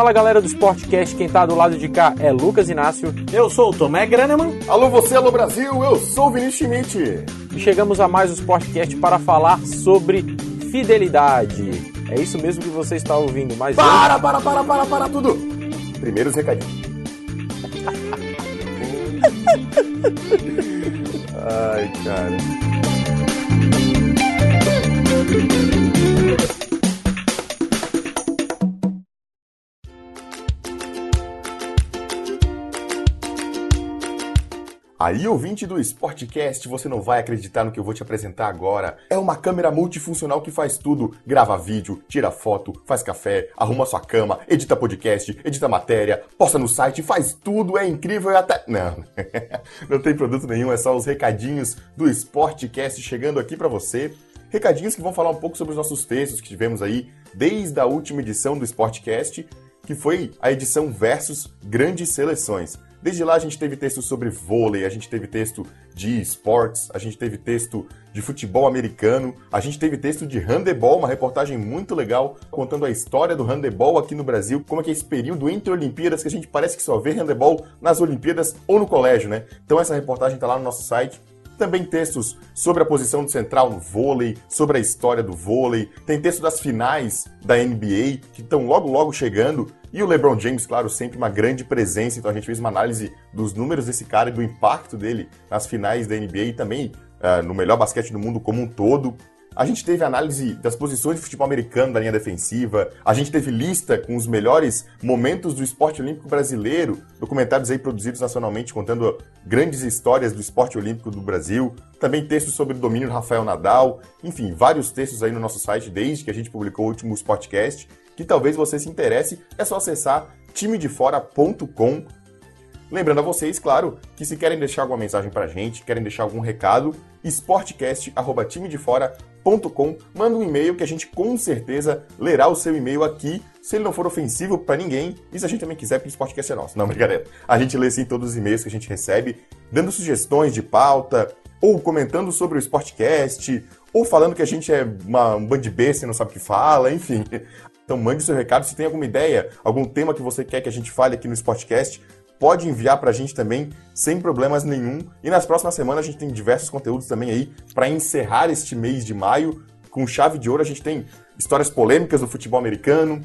Fala galera do Sportcast, quem tá do lado de cá é Lucas Inácio. Eu sou o Tomé Graneman. Alô você, alô Brasil, eu sou o Vinícius Schmidt. E chegamos a mais um Sportcast para falar sobre fidelidade. É isso mesmo que você está ouvindo, mas... Para, para, para, para, para tudo! Primeiros recadinhos. Ai, cara. Aí, ouvinte do Sportcast, você não vai acreditar no que eu vou te apresentar agora. É uma câmera multifuncional que faz tudo. Grava vídeo, tira foto, faz café, arruma sua cama, edita podcast, edita matéria, posta no site, faz tudo, é incrível e até... Não, não tem produto nenhum, é só os recadinhos do Sportcast chegando aqui para você. Recadinhos que vão falar um pouco sobre os nossos textos que tivemos aí desde a última edição do Sportcast, que foi a edição versus grandes seleções. Desde lá a gente teve texto sobre vôlei, a gente teve texto de esportes, a gente teve texto de futebol americano, a gente teve texto de handebol, uma reportagem muito legal contando a história do handebol aqui no Brasil, como é que é esse período entre Olimpíadas que a gente parece que só vê handebol nas Olimpíadas ou no colégio, né? Então essa reportagem está lá no nosso site. Também textos sobre a posição do central no vôlei, sobre a história do vôlei. Tem texto das finais da NBA, que estão logo logo chegando. E o LeBron James, claro, sempre uma grande presença, então a gente fez uma análise dos números desse cara e do impacto dele nas finais da NBA e também uh, no melhor basquete do mundo como um todo. A gente teve análise das posições de futebol americano da linha defensiva, a gente teve lista com os melhores momentos do esporte olímpico brasileiro, documentários aí produzidos nacionalmente contando grandes histórias do esporte olímpico do Brasil, também textos sobre o domínio do Rafael Nadal, enfim, vários textos aí no nosso site desde que a gente publicou o último Sportcast que talvez você se interesse, é só acessar timedefora.com. Lembrando a vocês, claro, que se querem deixar alguma mensagem pra gente, querem deixar algum recado, sportcast@timedefora.com, manda um e-mail que a gente com certeza lerá o seu e-mail aqui, se ele não for ofensivo para ninguém, e se a gente também quiser, porque o Sportcast é nosso. Não, brincadeira. A gente lê sim todos os e-mails que a gente recebe, dando sugestões de pauta, ou comentando sobre o Sportcast, ou falando que a gente é uma, um band besta e não sabe o que fala, enfim. Então mande seu recado, se tem alguma ideia, algum tema que você quer que a gente fale aqui no Sportcast, pode enviar para a gente também, sem problemas nenhum. E nas próximas semanas a gente tem diversos conteúdos também aí para encerrar este mês de maio. Com chave de ouro a gente tem histórias polêmicas do futebol americano,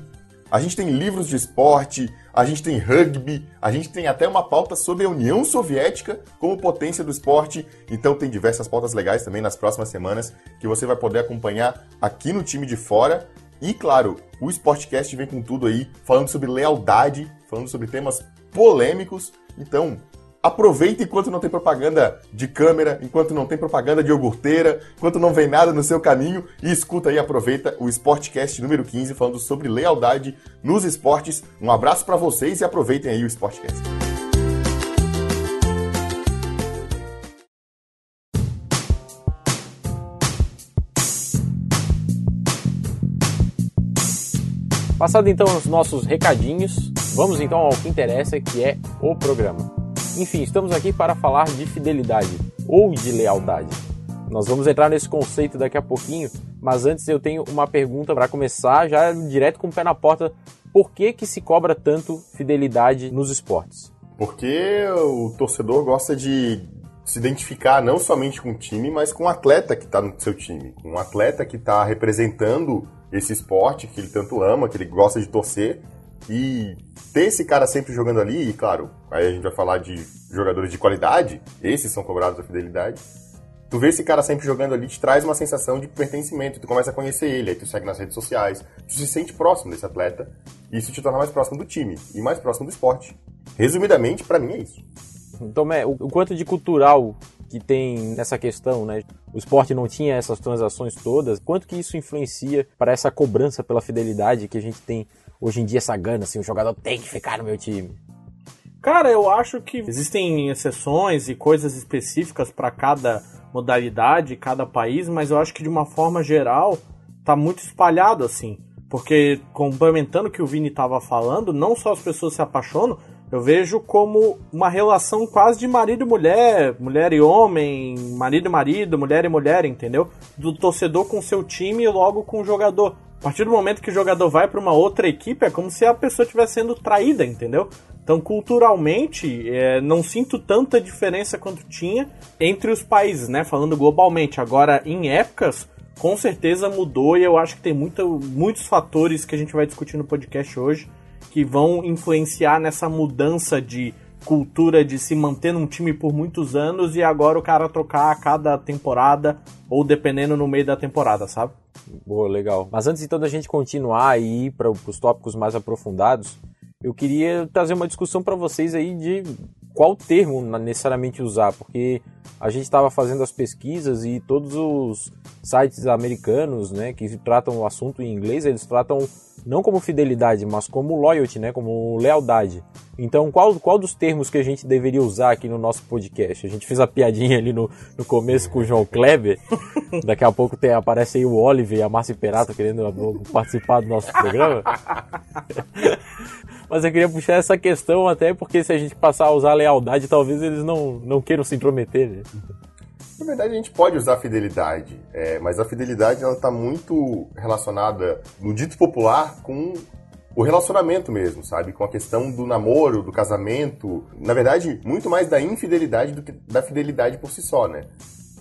a gente tem livros de esporte, a gente tem rugby, a gente tem até uma pauta sobre a União Soviética como potência do esporte. Então tem diversas pautas legais também nas próximas semanas que você vai poder acompanhar aqui no time de fora. E claro, o Sportcast vem com tudo aí, falando sobre lealdade, falando sobre temas polêmicos. Então, aproveita enquanto não tem propaganda de câmera, enquanto não tem propaganda de iogurteira, enquanto não vem nada no seu caminho e escuta aí, aproveita o Sportcast número 15 falando sobre lealdade nos esportes. Um abraço para vocês e aproveitem aí o Sportcast. Passado então os nossos recadinhos, vamos então ao que interessa, que é o programa. Enfim, estamos aqui para falar de fidelidade ou de lealdade. Nós vamos entrar nesse conceito daqui a pouquinho, mas antes eu tenho uma pergunta para começar, já direto com o pé na porta. Por que que se cobra tanto fidelidade nos esportes? Porque o torcedor gosta de se identificar não somente com o time, mas com o atleta que está no seu time, com o atleta que está representando esse esporte que ele tanto ama, que ele gosta de torcer. E ter esse cara sempre jogando ali, e claro, aí a gente vai falar de jogadores de qualidade, esses são cobrados a fidelidade. Tu vê esse cara sempre jogando ali, te traz uma sensação de pertencimento, tu começa a conhecer ele, aí tu segue nas redes sociais, tu se sente próximo desse atleta, e isso te torna mais próximo do time e mais próximo do esporte. Resumidamente, para mim é isso. Então, o quanto de cultural que tem nessa questão, né? O esporte não tinha essas transações todas. Quanto que isso influencia para essa cobrança pela fidelidade que a gente tem hoje em dia essa gana, assim, o jogador tem que ficar no meu time? Cara, eu acho que existem exceções e coisas específicas para cada modalidade, cada país, mas eu acho que de uma forma geral tá muito espalhado assim. Porque complementando o que o Vini estava falando, não só as pessoas se apaixonam, eu vejo como uma relação quase de marido e mulher, mulher e homem, marido e marido, mulher e mulher, entendeu? Do torcedor com seu time e logo com o jogador. A partir do momento que o jogador vai para uma outra equipe, é como se a pessoa estivesse sendo traída, entendeu? Então, culturalmente, é, não sinto tanta diferença quanto tinha entre os países, né? Falando globalmente. Agora, em épocas, com certeza mudou e eu acho que tem muito, muitos fatores que a gente vai discutir no podcast hoje que vão influenciar nessa mudança de cultura de se manter num time por muitos anos e agora o cara trocar a cada temporada ou dependendo no meio da temporada, sabe? Boa, legal. Mas antes então da gente continuar ir para os tópicos mais aprofundados, eu queria trazer uma discussão para vocês aí de qual termo necessariamente usar, porque a gente estava fazendo as pesquisas e todos os sites americanos, né, que tratam o assunto em inglês, eles tratam não como fidelidade, mas como loyalty, né, como lealdade. Então, qual, qual dos termos que a gente deveria usar aqui no nosso podcast? A gente fez a piadinha ali no, no começo com o João Kleber. Daqui a pouco tem, aparece aí o Oliver e a Márcia Perato querendo participar do nosso programa. Mas eu queria puxar essa questão até porque se a gente passar a usar lealdade, talvez eles não, não queiram se intrometer. Né? Na verdade, a gente pode usar fidelidade, é, mas a fidelidade ela está muito relacionada, no dito popular, com o relacionamento mesmo, sabe? Com a questão do namoro, do casamento. Na verdade, muito mais da infidelidade do que da fidelidade por si só, né?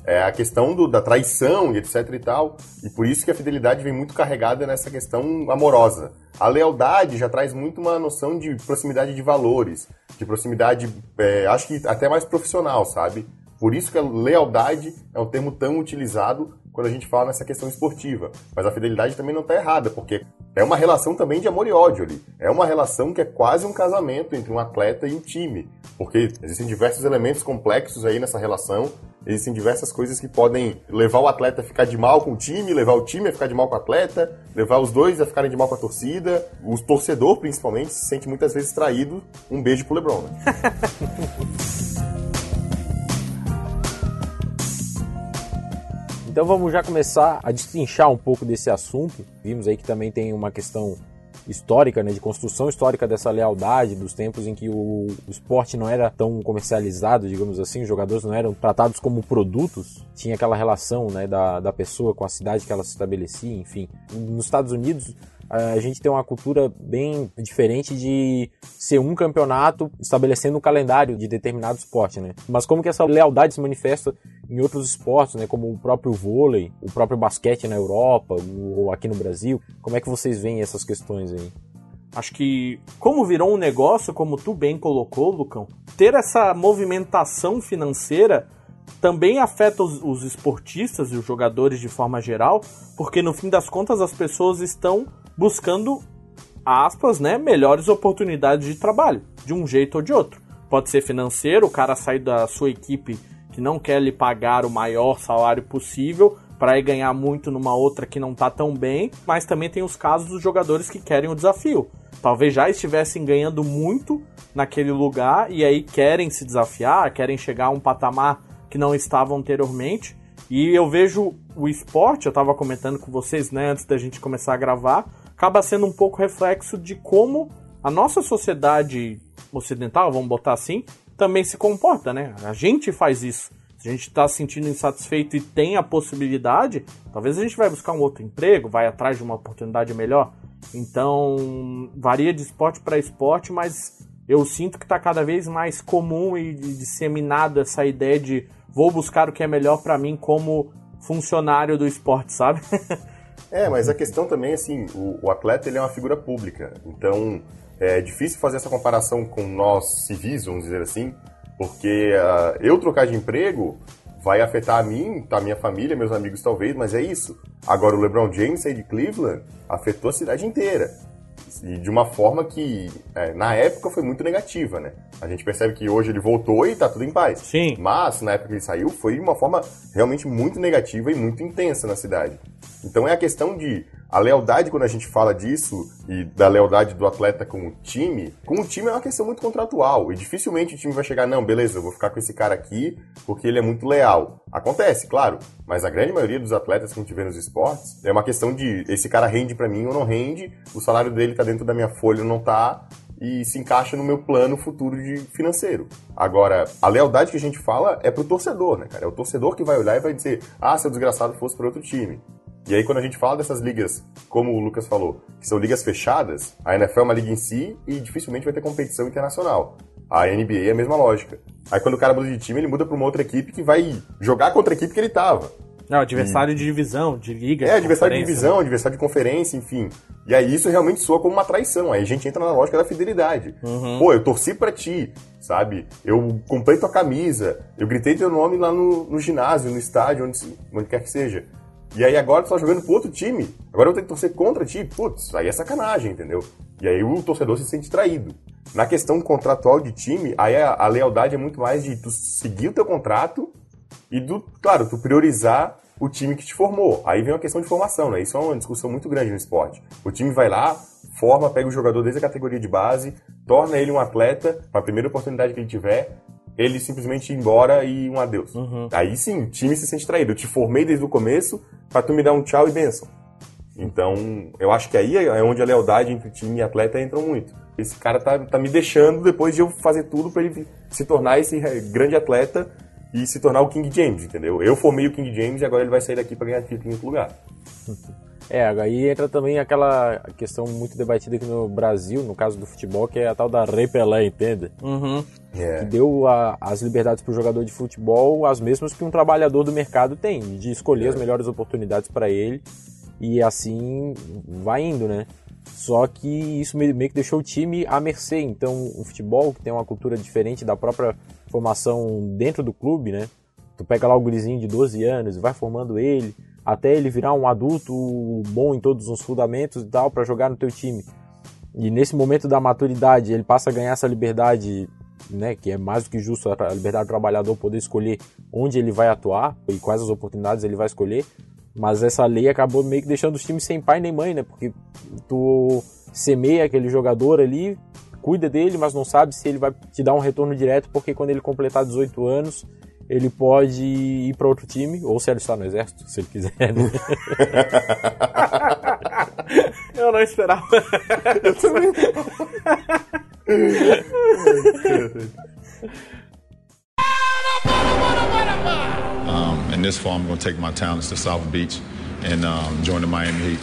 É a questão do, da traição e etc e tal. E por isso que a fidelidade vem muito carregada nessa questão amorosa. A lealdade já traz muito uma noção de proximidade de valores, de proximidade, é, acho que até mais profissional, sabe? Por isso que a lealdade é um termo tão utilizado quando a gente fala nessa questão esportiva. Mas a fidelidade também não está errada, porque é uma relação também de amor e ódio ali. É uma relação que é quase um casamento entre um atleta e um time. Porque existem diversos elementos complexos aí nessa relação, existem diversas coisas que podem levar o atleta a ficar de mal com o time, levar o time a ficar de mal com o atleta, levar os dois a ficarem de mal com a torcida. O torcedor, principalmente, se sente muitas vezes traído. Um beijo pro LeBron. Né? Então vamos já começar a destrinchar um pouco desse assunto. Vimos aí que também tem uma questão histórica, né, de construção histórica dessa lealdade, dos tempos em que o, o, esporte não era tão comercializado, digamos assim, os jogadores não eram tratados como produtos, tinha aquela relação né, da, da pessoa com a cidade que ela se estabelecia, enfim. Nos Estados Unidos, a gente tem uma cultura bem diferente de ser um campeonato estabelecendo um calendário de determinado esporte, né? Mas como que essa lealdade se manifesta em outros esportes, né? Como o próprio vôlei, o próprio basquete na Europa ou aqui no Brasil. Como é que vocês veem essas questões aí? Acho que, como virou um negócio, como tu bem colocou, Lucão, ter essa movimentação financeira também afeta os, os, esportistas e os jogadores de forma geral, porque no fim das contas as pessoas estão buscando, aspas, né, melhores oportunidades de trabalho, de um jeito ou de outro. Pode ser financeiro, o cara sai da sua equipe que não quer lhe pagar o maior salário possível para ir ganhar muito numa outra que não está tão bem, mas também tem os casos dos jogadores que querem o desafio. Talvez já estivessem ganhando muito naquele lugar e aí querem se desafiar, querem chegar a um patamar que não estavam anteriormente. E eu vejo o esporte, eu estava comentando com vocês né, antes da gente começar a gravar, acaba sendo um pouco reflexo de como a nossa sociedade ocidental, vamos botar assim, também se comporta, né? A gente faz isso. Se a gente está se sentindo insatisfeito e tem a possibilidade, talvez a gente vai buscar um outro emprego, vai atrás de uma oportunidade melhor. Então, varia de esporte para esporte, mas eu sinto que está cada vez mais comum e disseminada essa ideia de vou buscar o que é melhor para mim como funcionário do esporte, sabe? É, mas a questão também, assim, o, o, atleta ele é uma figura pública, então é difícil fazer essa comparação com nós civis, vamos dizer assim, porque uh, eu trocar de emprego vai afetar a mim, a minha família, meus amigos talvez, mas é isso. Agora o LeBron James sair de Cleveland afetou a cidade inteira. E de uma forma que, é, na época, foi muito negativa, né? A gente percebe que hoje ele voltou e tá tudo em paz. Sim. Mas, na época que ele saiu, foi de uma forma realmente muito negativa e muito intensa na cidade. Então é a questão de a lealdade, quando a gente fala disso, e da lealdade do atleta com o time, com o time é uma questão muito contratual. E dificilmente o time vai chegar, não, beleza, eu vou ficar com esse cara aqui porque ele é muito leal. Acontece, claro, mas a grande maioria dos atletas que a gente vê nos esportes é uma questão de esse cara rende para mim ou não rende, o salário dele tá dentro da minha folha ou não tá, e se encaixa no meu plano futuro de financeiro. Agora, a lealdade que a gente fala é pro torcedor, né, cara? É o torcedor que vai olhar e vai dizer: ah, se o desgraçado fosse para outro time. E aí, quando a gente fala dessas ligas, como o Lucas falou, que são ligas fechadas, a NFL é uma liga em si e dificilmente vai ter competição internacional. A NBA é a mesma lógica. Aí, quando o cara muda de time, ele muda para uma outra equipe que vai jogar contra a equipe que ele tava. Não, adversário de divisão, de liga. É, de adversário de divisão, né? adversário de conferência, enfim. E aí isso realmente soa como uma traição. Aí a gente entra na lógica da fidelidade. Uhum. Pô, eu torci pra ti, sabe? Eu comprei tua camisa, eu gritei teu nome lá no, no ginásio, no estádio, onde, onde quer que seja. E aí agora tu tá jogando pro outro time, agora eu vou ter que torcer contra ti. Putz, aí é sacanagem, entendeu? E aí o torcedor se sente traído. Na questão contratual de time, aí a, a lealdade é muito mais de tu seguir o teu contrato e do, claro, tu priorizar o time que te formou. Aí vem uma questão de formação, né? Isso é uma discussão muito grande no esporte. O time vai lá, forma, pega o jogador desde a categoria de base, torna ele um atleta, na primeira oportunidade que ele tiver, ele simplesmente ir embora e um adeus. Aí sim, o time se sente traído. Eu te formei desde o começo pra tu me dar um tchau e benção. Então, eu acho que aí é onde a lealdade entre time e atleta entram muito. Esse cara tá, tá me deixando depois de eu fazer tudo pra ele se tornar esse eh, grande atleta e se tornar o King James, entendeu? Eu formei o King James e agora ele vai sair daqui pra ganhar título em outro lugar. É, aí entra também aquela questão muito debatida aqui no Brasil, no caso do futebol, que é a tal da repelé, entende? Uhum. É. Que deu a- as liberdades para o jogador de futebol as mesmas que um trabalhador do mercado tem, de escolher as melhores oportunidades para ele e assim vai indo, né? Só que isso meio meio que deixou o time à mercê. Então, o futebol, que tem uma cultura diferente da própria formação dentro do clube, né? Tu pega lá o gurizinho de 12 anos e vai formando ele até ele virar um adulto bom em todos os fundamentos e tal para jogar no teu time. E nesse momento da maturidade, ele passa a ganhar essa liberdade, né, que é mais do que justo a liberdade do trabalhador poder escolher onde ele vai atuar e quais as oportunidades ele vai escolher. Mas essa lei acabou meio que deixando os times sem pai nem mãe, né? Porque tu semeia aquele jogador ali, cuida dele, mas não sabe se ele vai te dar um retorno direto, porque quando ele completar 18 anos, ele pode ir para outro time, ou se ele está no exército, se ele quiser. Né? Eu não esperava. Um, in this fall, I'm going to take my talents to South Beach and um, join the Miami Heat.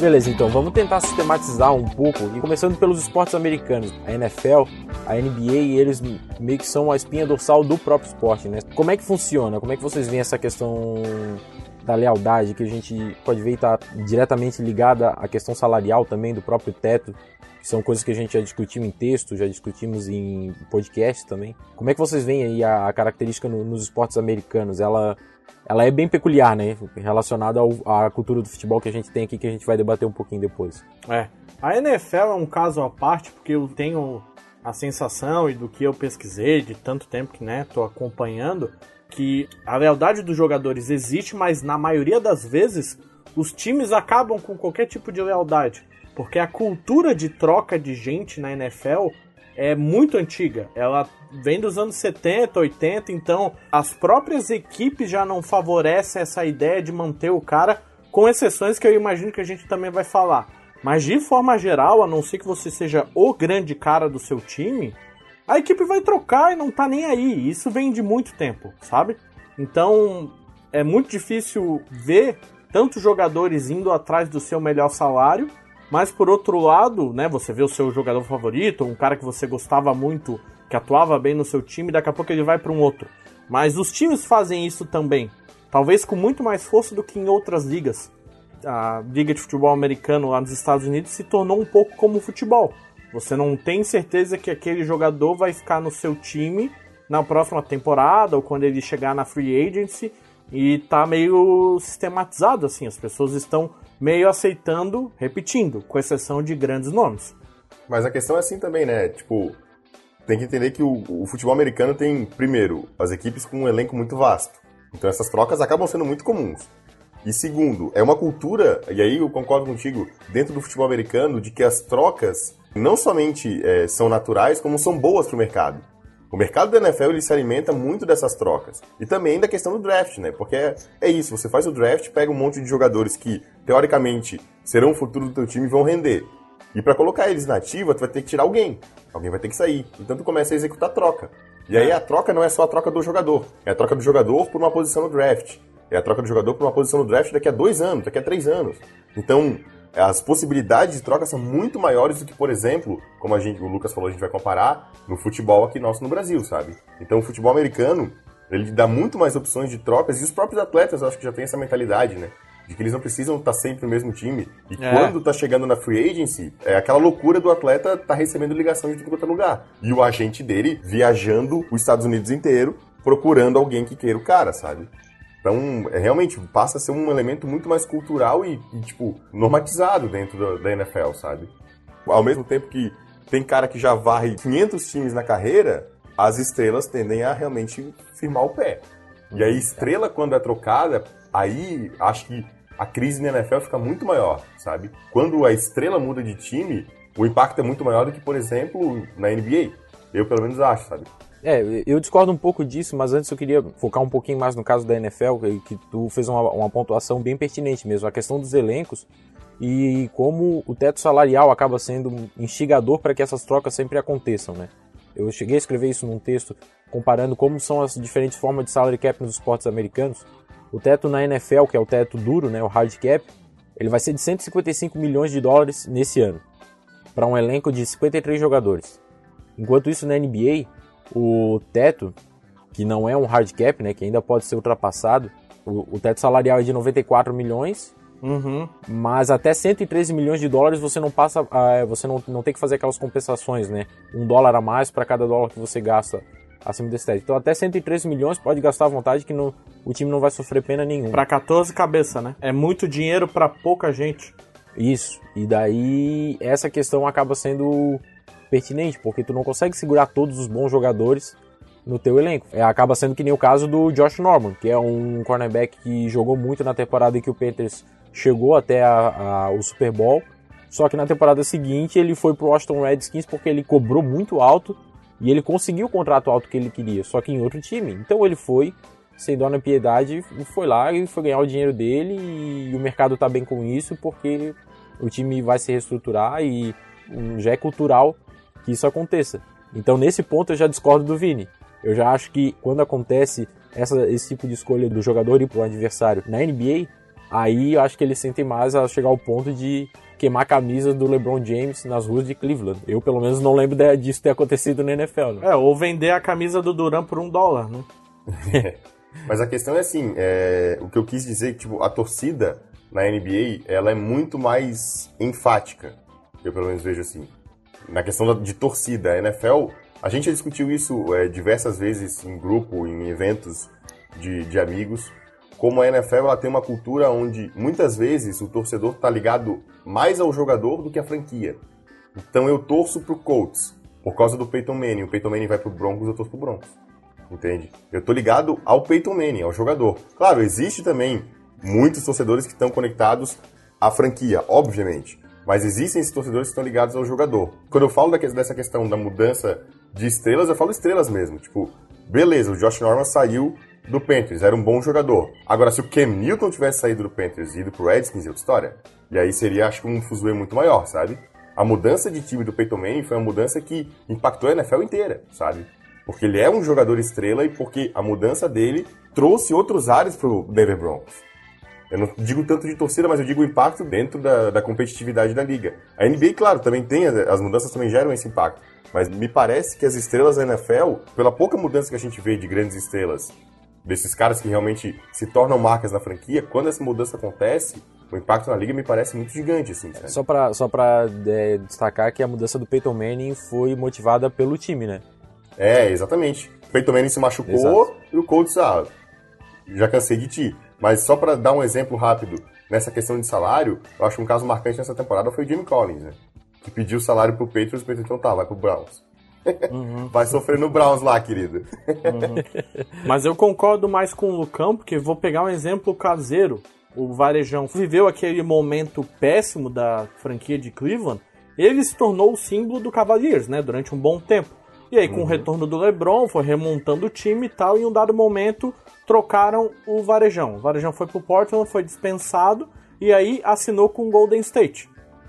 Beleza, então vamos tentar sistematizar um pouco e começando pelos esportes americanos, a NFL, a NBA, eles meio que são a espinha dorsal do próprio esporte, né? Como é que funciona? Como é que vocês veem essa questão da lealdade que a gente pode ver está diretamente ligada à questão salarial também do próprio teto, são coisas que a gente já discutiu em texto, já discutimos em podcast também. Como é que vocês veem aí a, a característica no- nos esportes americanos? Ela ela é bem peculiar, né? Relacionada à cultura do futebol que a gente tem aqui, que a gente vai debater um pouquinho depois. É. A NFL é um caso à parte, porque eu tenho a sensação e do que eu pesquisei de tanto tempo que, né, tô acompanhando, que a lealdade dos jogadores existe, mas na maioria das vezes os times acabam com qualquer tipo de lealdade. Porque a cultura de troca de gente na NFL é muito antiga. Ela vem dos anos 70, 80, então as próprias equipes já não favorecem essa ideia de manter o cara, com exceções que eu imagino que a gente também vai falar. Mas de forma geral, a não ser que você seja o grande cara do seu time, a equipe vai trocar e não tá nem aí. Isso vem de muito tempo, sabe? Então é muito difícil ver tantos jogadores indo atrás do seu melhor salário, mas por outro lado, né, você vê o seu jogador favorito, um cara que você gostava muito, que atuava bem no seu time, daqui a pouco ele vai para um outro. Mas os times fazem isso também, talvez com muito mais força do que em outras ligas. A liga de futebol americano lá nos Estados Unidos se tornou um pouco como o futebol. Você não tem certeza que aquele jogador vai ficar no seu time na próxima temporada ou quando ele chegar na free agency e tá meio sistematizado assim, as pessoas estão meio aceitando, repetindo, com exceção de grandes nomes. Mas a questão é assim também, né? Tipo, tem que entender que o, o futebol americano tem, primeiro, as equipes com um elenco muito vasto. Então essas trocas acabam sendo muito comuns. E segundo, é uma cultura, e aí eu concordo contigo, dentro do futebol americano, de que as trocas não somente é, são naturais, como são boas para o mercado. O mercado da NFL ele se alimenta muito dessas trocas. E também da questão do draft, né? Porque é, é isso, você faz o draft, pega um monte de jogadores que, teoricamente, serão o futuro do teu time e vão render. E para colocar eles na ativa, tu vai ter que tirar alguém. Alguém vai ter que sair. Então tu começa a executar a troca. E aí a troca não é só a troca do jogador. É a troca do jogador por uma posição no draft. É a troca do jogador por uma posição no draft daqui a dois anos, daqui a três anos. Então, as possibilidades de troca são muito maiores do que, por exemplo, como a gente, o Lucas falou, a gente vai comparar no futebol aqui nosso no Brasil, sabe? Então, o futebol americano, ele dá muito mais opções de trocas e os próprios atletas, eu acho que já tem essa mentalidade, né? De que eles não precisam estar sempre no mesmo time. E É. quando tá chegando na free agency, é aquela loucura do atleta tá recebendo ligação de tudo quanto é lugar. E o agente dele viajando os Estados Unidos inteiro, procurando alguém que queira o cara, sabe? Então, é, realmente, passa a ser um elemento muito mais cultural e, e, tipo, normatizado dentro da, da NFL, sabe? Ao mesmo tempo que tem cara que já varre 500 times na carreira, as estrelas tendem a realmente firmar o pé. E aí, estrela, quando é trocada, aí acho que a crise na NFL fica muito maior, sabe? Quando a estrela muda de time, o impacto é muito maior do que, por exemplo, na NBA. Eu, pelo menos, acho, sabe? É, eu discordo um pouco disso, mas antes eu queria focar um pouquinho mais no caso da NFL, que, tu fez uma, uma pontuação bem pertinente mesmo, a questão dos elencos e como o teto salarial acaba sendo instigador para que essas trocas sempre aconteçam, né? Eu cheguei a escrever isso num texto comparando como são as diferentes formas de salary cap nos esportes americanos. O teto na NFL, que é o teto duro, né, o hard cap, ele vai ser de 155 milhões de dólares nesse ano, para um elenco de 53 jogadores. Enquanto isso na NBA, o teto, que não é um hard cap, né, que ainda pode ser ultrapassado, o, o teto salarial é de 94 milhões, Uhum. mas até 113 milhões de dólares você não passa, ah, você não, não tem que fazer aquelas compensações, né? Um dólar a mais para cada dólar que você gasta acima desse teto. Então até 113 milhões pode gastar à vontade que não, o time não vai sofrer pena nenhuma. Pra 14 cabeça, né? É muito dinheiro pra pouca gente. Isso. E daí essa questão acaba sendo pertinente, porque tu não consegue segurar todos os bons jogadores no teu elenco. É, acaba sendo que nem o caso do Josh Norman, que é um cornerback que jogou muito na temporada em que o Panthers chegou até a- a- o Super Bowl. Só que na temporada seguinte ele foi pro Washington Redskins porque ele cobrou muito alto e ele conseguiu o contrato alto que ele queria, só que em outro time. Então ele foi, sem dó na piedade, foi lá e foi ganhar o dinheiro dele e o mercado tá bem com isso porque o time vai se reestruturar e já é cultural que isso aconteça. Então nesse ponto eu já discordo do Vini. Eu já acho que quando acontece essa- esse tipo de escolha do jogador ir pro adversário na NBA, aí eu acho que eles sentem mais a chegar ao ponto de queimar camisas do LeBron James nas ruas de Cleveland. Eu pelo menos não lembro de- disso ter acontecido na NFL. Né? É, ou vender a camisa do Duran por um dólar, né? Mas a questão é assim, é, o que eu quis dizer, que tipo, a torcida na NBA, ela é muito mais enfática, eu pelo menos vejo assim, na questão de torcida. A NFL, a gente já discutiu isso é, diversas vezes em grupo, em eventos de, de amigos, como a NFL ela tem uma cultura onde muitas vezes o torcedor está ligado mais ao jogador do que à franquia. Então eu torço pro Colts por causa do Peyton Manning. O Peyton Manning vai pro Broncos, eu torço pro Broncos. Entende? Eu tô ligado ao Peyton Manning, ao jogador. Claro, existe também muitos torcedores que estão conectados à franquia, obviamente. Mas existem esses torcedores que estão ligados ao jogador. Quando eu falo dessa questão da mudança de estrelas, eu falo estrelas mesmo. Tipo, beleza, o Josh Norman saiu do Panthers, era um bom jogador. Agora, se o Cam Newton tivesse saído do Panthers e ido pro Redskins, é outra história. E aí seria, acho que, um fuzuê muito maior, sabe? A mudança de time do Peyton Manning foi uma mudança que impactou a NFL inteira, sabe? Porque ele é um jogador estrela e porque a mudança dele trouxe outros ares pro Denver Broncos. Eu não digo tanto de torcida, mas eu digo o impacto dentro da, da competitividade da liga. A NBA, claro, também tem, as- as mudanças também geram esse impacto. Mas me parece que as estrelas da NFL, pela pouca mudança que a gente vê de grandes estrelas, desses caras que realmente se tornam marcas na franquia, quando essa mudança acontece, o impacto na liga me parece muito gigante, assim? Só pra, só é, destacar que a mudança do Peyton Manning foi motivada pelo time, né? É, exatamente. O Peyton Manning se machucou Exato. e o Colts, ah, já cansei de ti. Mas só pra dar um exemplo rápido, nessa questão de salário, eu acho que um caso marcante nessa temporada foi o Jimmy Collins, né? Que pediu salário pro Patriots, o Patriots então tá, vai pro Browns. vai sofrer no Browns lá, querido. Mas eu concordo mais com o Lucão, porque vou pegar um exemplo caseiro. O Varejão viveu aquele momento péssimo da franquia de Cleveland. Ele se tornou o símbolo do Cavaliers, né? Durante um bom tempo. E aí, com o retorno do LeBron, foi remontando o time e tal. E em um dado momento, trocaram o Varejão. O Varejão foi pro Portland, foi dispensado. E aí, assinou com o Golden State.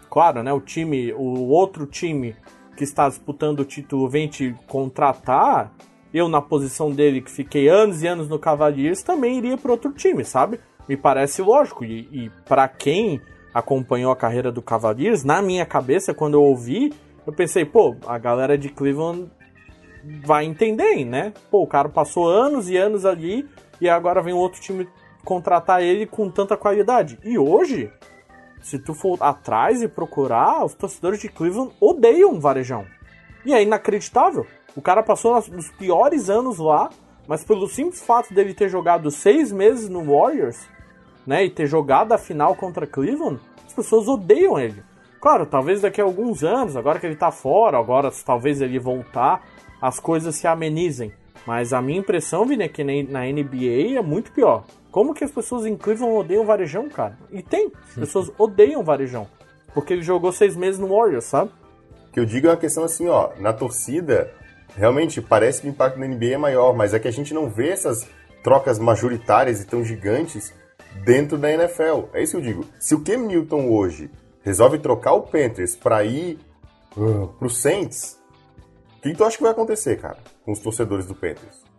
claro, né, o time, o outro time que está disputando o título vem te contratar, eu na posição dele que fiquei anos e anos no Cavaliers também iria para outro time, sabe? Me parece lógico e, e para quem acompanhou a carreira do Cavaliers, na minha cabeça quando eu ouvi, eu pensei, pô, a galera de Cleveland vai entender, né? Pô, o cara passou anos e anos ali e agora vem outro time contratar ele com tanta qualidade. E hoje, se tu for atrás e procurar, os torcedores de Cleveland odeiam o Varejão. E é inacreditável. O cara passou nos piores anos lá, mas pelo simples fato dele ter jogado seis meses no Warriors, né, e ter jogado a final contra Cleveland, as pessoas odeiam ele. Claro, talvez daqui a alguns anos, agora que ele tá fora, agora talvez ele voltar, as coisas se amenizem. Mas a minha impressão, Vini, é que na NBA é muito pior. Como que as pessoas em Cleveland odeiam Varejão, cara? E tem. As pessoas odeiam Varejão. Porque ele jogou seis meses no Warriors, sabe? O que eu digo é uma questão assim, ó. Na torcida, realmente parece que o impacto na NBA é maior, mas é que a gente não vê essas trocas majoritárias e tão gigantes dentro da NFL. É isso que eu digo. Se o Cam Newton hoje resolve trocar o Panthers para ir uh, pro Saints, que tu acha que vai acontecer, cara, com os torcedores do Panthers?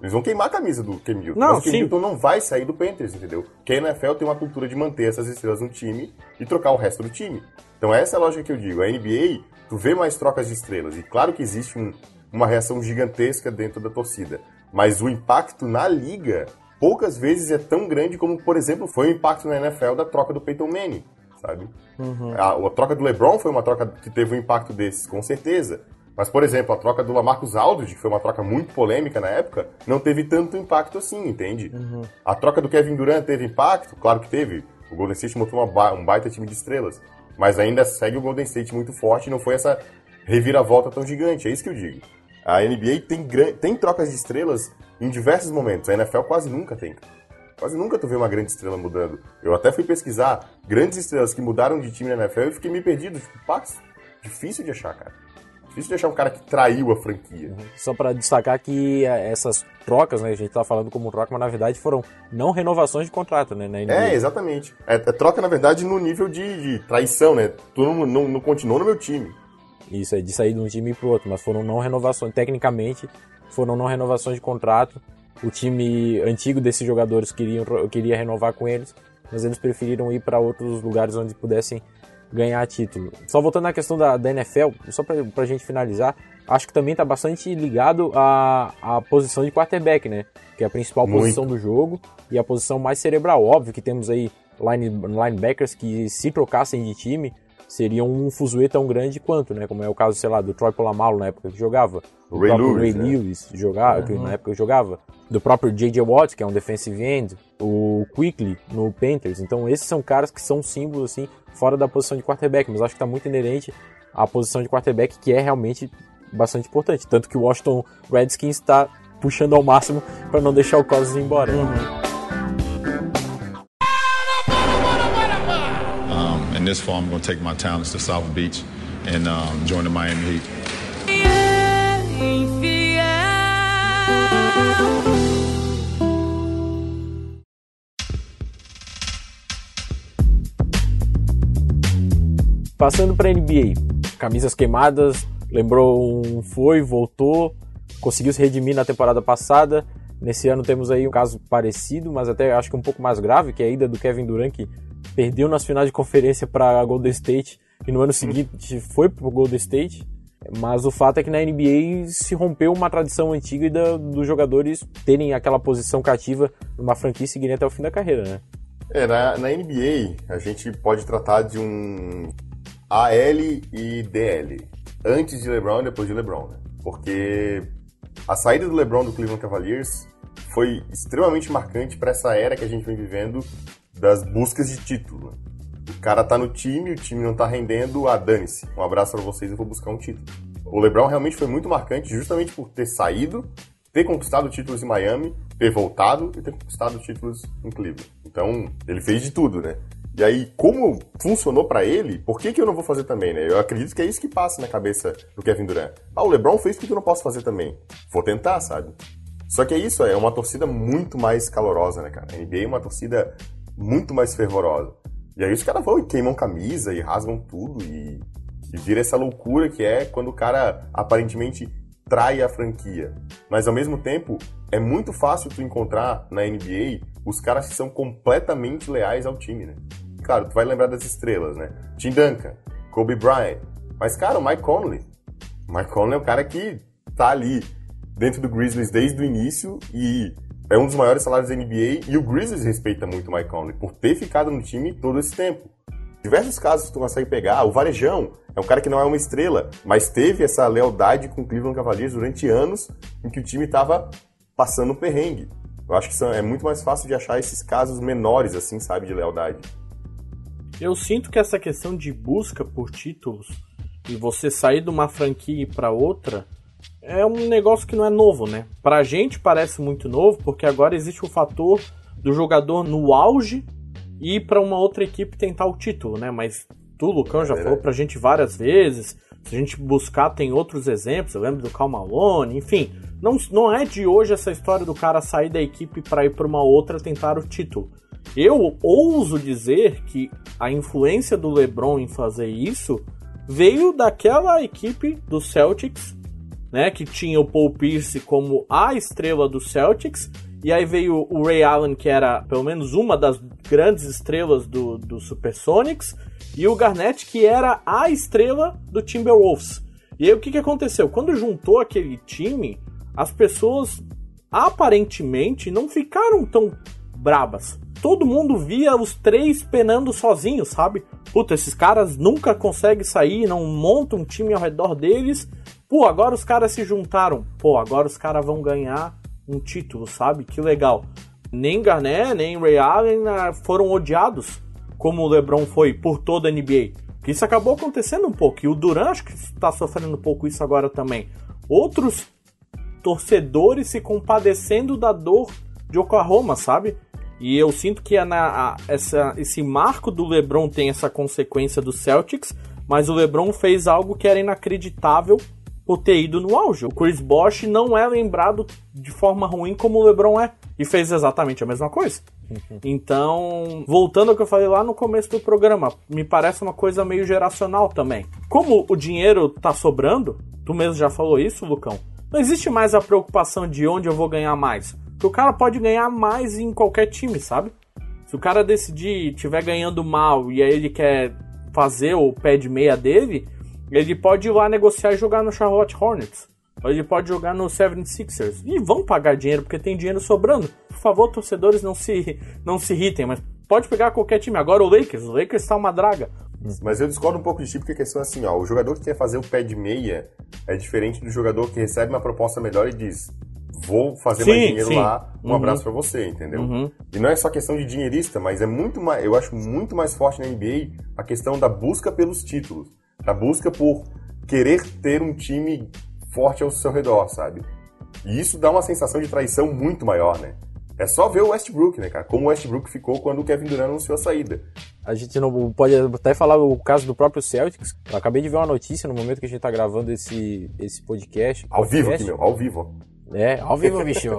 Eles vão queimar a camisa do Cam Newton. Não, mas o Cam. Newton não vai sair do Panthers, entendeu? Porque a NFL tem uma cultura de manter essas estrelas no time e trocar o resto do time. Então essa é a lógica que eu digo. A NBA, tu vê mais trocas de estrelas. E claro que existe um, uma reação gigantesca dentro da torcida. Mas o impacto na liga, poucas vezes é tão grande como, por exemplo, foi o impacto na NFL da troca do Peyton Manning, sabe? A, a troca do LeBron foi uma troca que teve um impacto desses, com certeza. Mas, por exemplo, a troca do Lamarcus Aldridge, que foi uma troca muito polêmica na época, não teve tanto impacto assim, entende? A troca do Kevin Durant teve impacto? Claro que teve. O Golden State montou ba- um baita time de estrelas. Mas ainda segue o Golden State muito forte e não foi essa reviravolta tão gigante. É isso que eu digo. A NBA tem, tem trocas de estrelas em diversos momentos. A NFL quase nunca tem. Quase nunca tu vê uma grande estrela mudando. Eu até fui pesquisar grandes estrelas que mudaram de time na NFL e fiquei meio perdido. Tipo, Pax, difícil de achar, cara. Difícil de achar um cara que traiu a franquia. Só para destacar que eh, essas trocas, né, a gente tá falando como troca, mas na verdade foram não renovações de contrato, né. É, exatamente. É, é troca, na verdade, no nível de, de traição, né? Tu não, não, não continuou no meu time. Isso, é de sair de um time pro outro, mas foram não renovações, tecnicamente, foram não renovações de contrato. O time antigo desses jogadores queriam, queria renovar com eles, mas eles preferiram ir para outros lugares onde pudessem ganhar título. Só voltando à questão da, da NFL, só pra, pra gente finalizar, acho que também tá bastante ligado à, à posição de quarterback, né? Que é a principal Muito. posição do jogo e a posição mais cerebral. Óbvio que temos aí line, linebackers que se trocassem de time seriam um fuzuê tão grande quanto, né? Como é o caso, sei lá, do Troy Polamalu na época que jogava. O do Ray próprio Lewis, Ray né? Lewis jogava, que na época jogava. Do próprio J.J. Watt, que é um defensive end. O Quickly no Panthers. Então esses são caras que são símbolos, assim, fora da posição de quarterback. Mas acho que tá muito inerente à posição de quarterback, que é realmente bastante importante. Tanto que o Washington Redskins está puxando ao máximo para não deixar o Cousins ir embora. Um, in this fall, I'm going to take my talents to South Beach and um, join the Miami Heat. Passando para NBA, camisas queimadas, lembrou um foi, voltou, conseguiu se redimir na temporada passada. Nesse ano temos aí um caso parecido, mas até acho que um pouco mais grave, que é a ida do Kevin Durant, que perdeu nas finais de conferência para Golden State e no ano seguinte foi para Golden State. Mas o fato é que na NBA se rompeu uma tradição antiga da- dos jogadores terem aquela posição cativa numa franquia e seguirem até o fim da carreira, né? É, na, na NBA, a gente pode tratar de um AL e DL. Antes de LeBron e depois de LeBron, né? Porque a saída do LeBron do Cleveland Cavaliers foi extremamente marcante para essa era que a gente vem vivendo das buscas de título. O cara tá no time, o time não tá rendendo, ah, dane-se. Um abraço para vocês, eu vou buscar um título. O LeBron realmente foi muito marcante justamente por ter saído, ter conquistado títulos em Miami, ter voltado e ter conquistado títulos em Cleveland. Então, ele fez de tudo, né? E aí, como funcionou pra ele, por que, que eu não vou fazer também, né? Eu acredito que é isso que passa na cabeça do Kevin Durant. Ah, o LeBron fez, por que eu não posso fazer também? Vou tentar, sabe? Só que é isso, é uma torcida muito mais calorosa, né, cara? A NBA é uma torcida muito mais fervorosa. E aí os caras vão e queimam camisa e rasgam tudo e, e vira essa loucura que é quando o cara aparentemente trai a franquia. Mas ao mesmo tempo, é muito fácil tu encontrar na NBA os caras que são completamente leais ao time, né? Claro, tu vai lembrar das estrelas, né? Tim Duncan, Kobe Bryant. Mas, cara, o Mike Conley. O Mike Conley é o cara que tá ali dentro do Grizzlies desde o início e é um dos maiores salários da NBA e o Grizzlies respeita muito o Mike Conley por ter ficado no time todo esse tempo. Diversos casos que tu consegue pegar, o Varejão é um cara que não é uma estrela, mas teve essa lealdade com o Cleveland Cavaliers durante anos em que o time estava passando perrengue. Eu acho que são, é muito mais fácil de achar esses casos menores, assim, sabe, de lealdade. Eu sinto que essa questão de busca por títulos e você sair de uma franquia para outra é um negócio que não é novo, né? Pra gente parece muito novo, porque agora existe o fator do jogador no auge e ir para uma outra equipe tentar o título, né? Mas tu, Lucão, já é falou pra gente várias vezes. Se a gente buscar, tem outros exemplos. Eu lembro do Cal Malone, enfim. Não, não é de hoje essa história do cara sair da equipe para ir para uma outra tentar o título. Eu ouso dizer que a influência do LeBron em fazer isso veio daquela equipe do Celtics né, que tinha o Paul Pierce como a estrela do Celtics, e aí veio o Ray Allen, que era pelo menos uma das grandes estrelas do, do Supersonics, e o Garnett, que era a estrela do Timberwolves. E aí o que, que aconteceu? Quando juntou aquele time, as pessoas aparentemente não ficaram tão brabas. Todo mundo via os três penando sozinhos, sabe? Puta, esses caras nunca conseguem sair, não montam um time ao redor deles Pô, agora os caras se juntaram. Pô, agora os caras vão ganhar um título, sabe? Que legal. Nem Garnett, nem Ray Allen ah, foram odiados como o LeBron foi por toda a NBA. Isso acabou acontecendo um pouco. E o Durant acho que está sofrendo um pouco isso agora também. Outros torcedores se compadecendo da dor de Oklahoma, sabe? E eu sinto que é na, a, essa, esse marco do LeBron tem essa consequência do Celtics, mas o LeBron fez algo que era inacreditável por ter ido no auge. O Chris Bosh não é lembrado de forma ruim como o LeBron é e fez exatamente a mesma coisa. Uhum. Então, voltando ao que eu falei lá no começo do programa, me parece uma coisa meio geracional também. Como o dinheiro tá sobrando, tu mesmo já falou isso, Lucão, não existe mais a preocupação de onde eu vou ganhar mais. Porque o cara pode ganhar mais em qualquer time, sabe? Se o cara decidir, tiver ganhando mal e aí ele quer fazer o pé de meia dele, ele pode ir lá negociar e jogar no Charlotte Hornets. Ou ele pode jogar no 76ers. E vão pagar dinheiro, porque tem dinheiro sobrando. Por favor, torcedores, não se, não se irritem, mas pode pegar qualquer time. Agora o Lakers. O Lakers está uma draga. Mas eu discordo um pouco de ti, porque a questão é assim, ó. O jogador que quer fazer o pé de meia é diferente do jogador que recebe uma proposta melhor e diz vou fazer sim, mais dinheiro sim. lá, um uhum. abraço para você, entendeu? Uhum. E não é só questão de dinheirista, mas é muito mais, eu acho muito mais forte na NBA a questão da busca pelos títulos da busca por querer ter um time forte ao seu redor, sabe? E isso dá uma sensação de traição muito maior, né? É só ver o Westbrook, né, cara? Como o Westbrook ficou quando o Kevin Durant anunciou a saída. A gente não pode até falar o caso do próprio Celtics. Eu acabei de ver uma notícia no momento que a gente tá gravando esse, esse podcast. Ao podcast. vivo aqui, meu, ao vivo. É, ao vivo, bicho.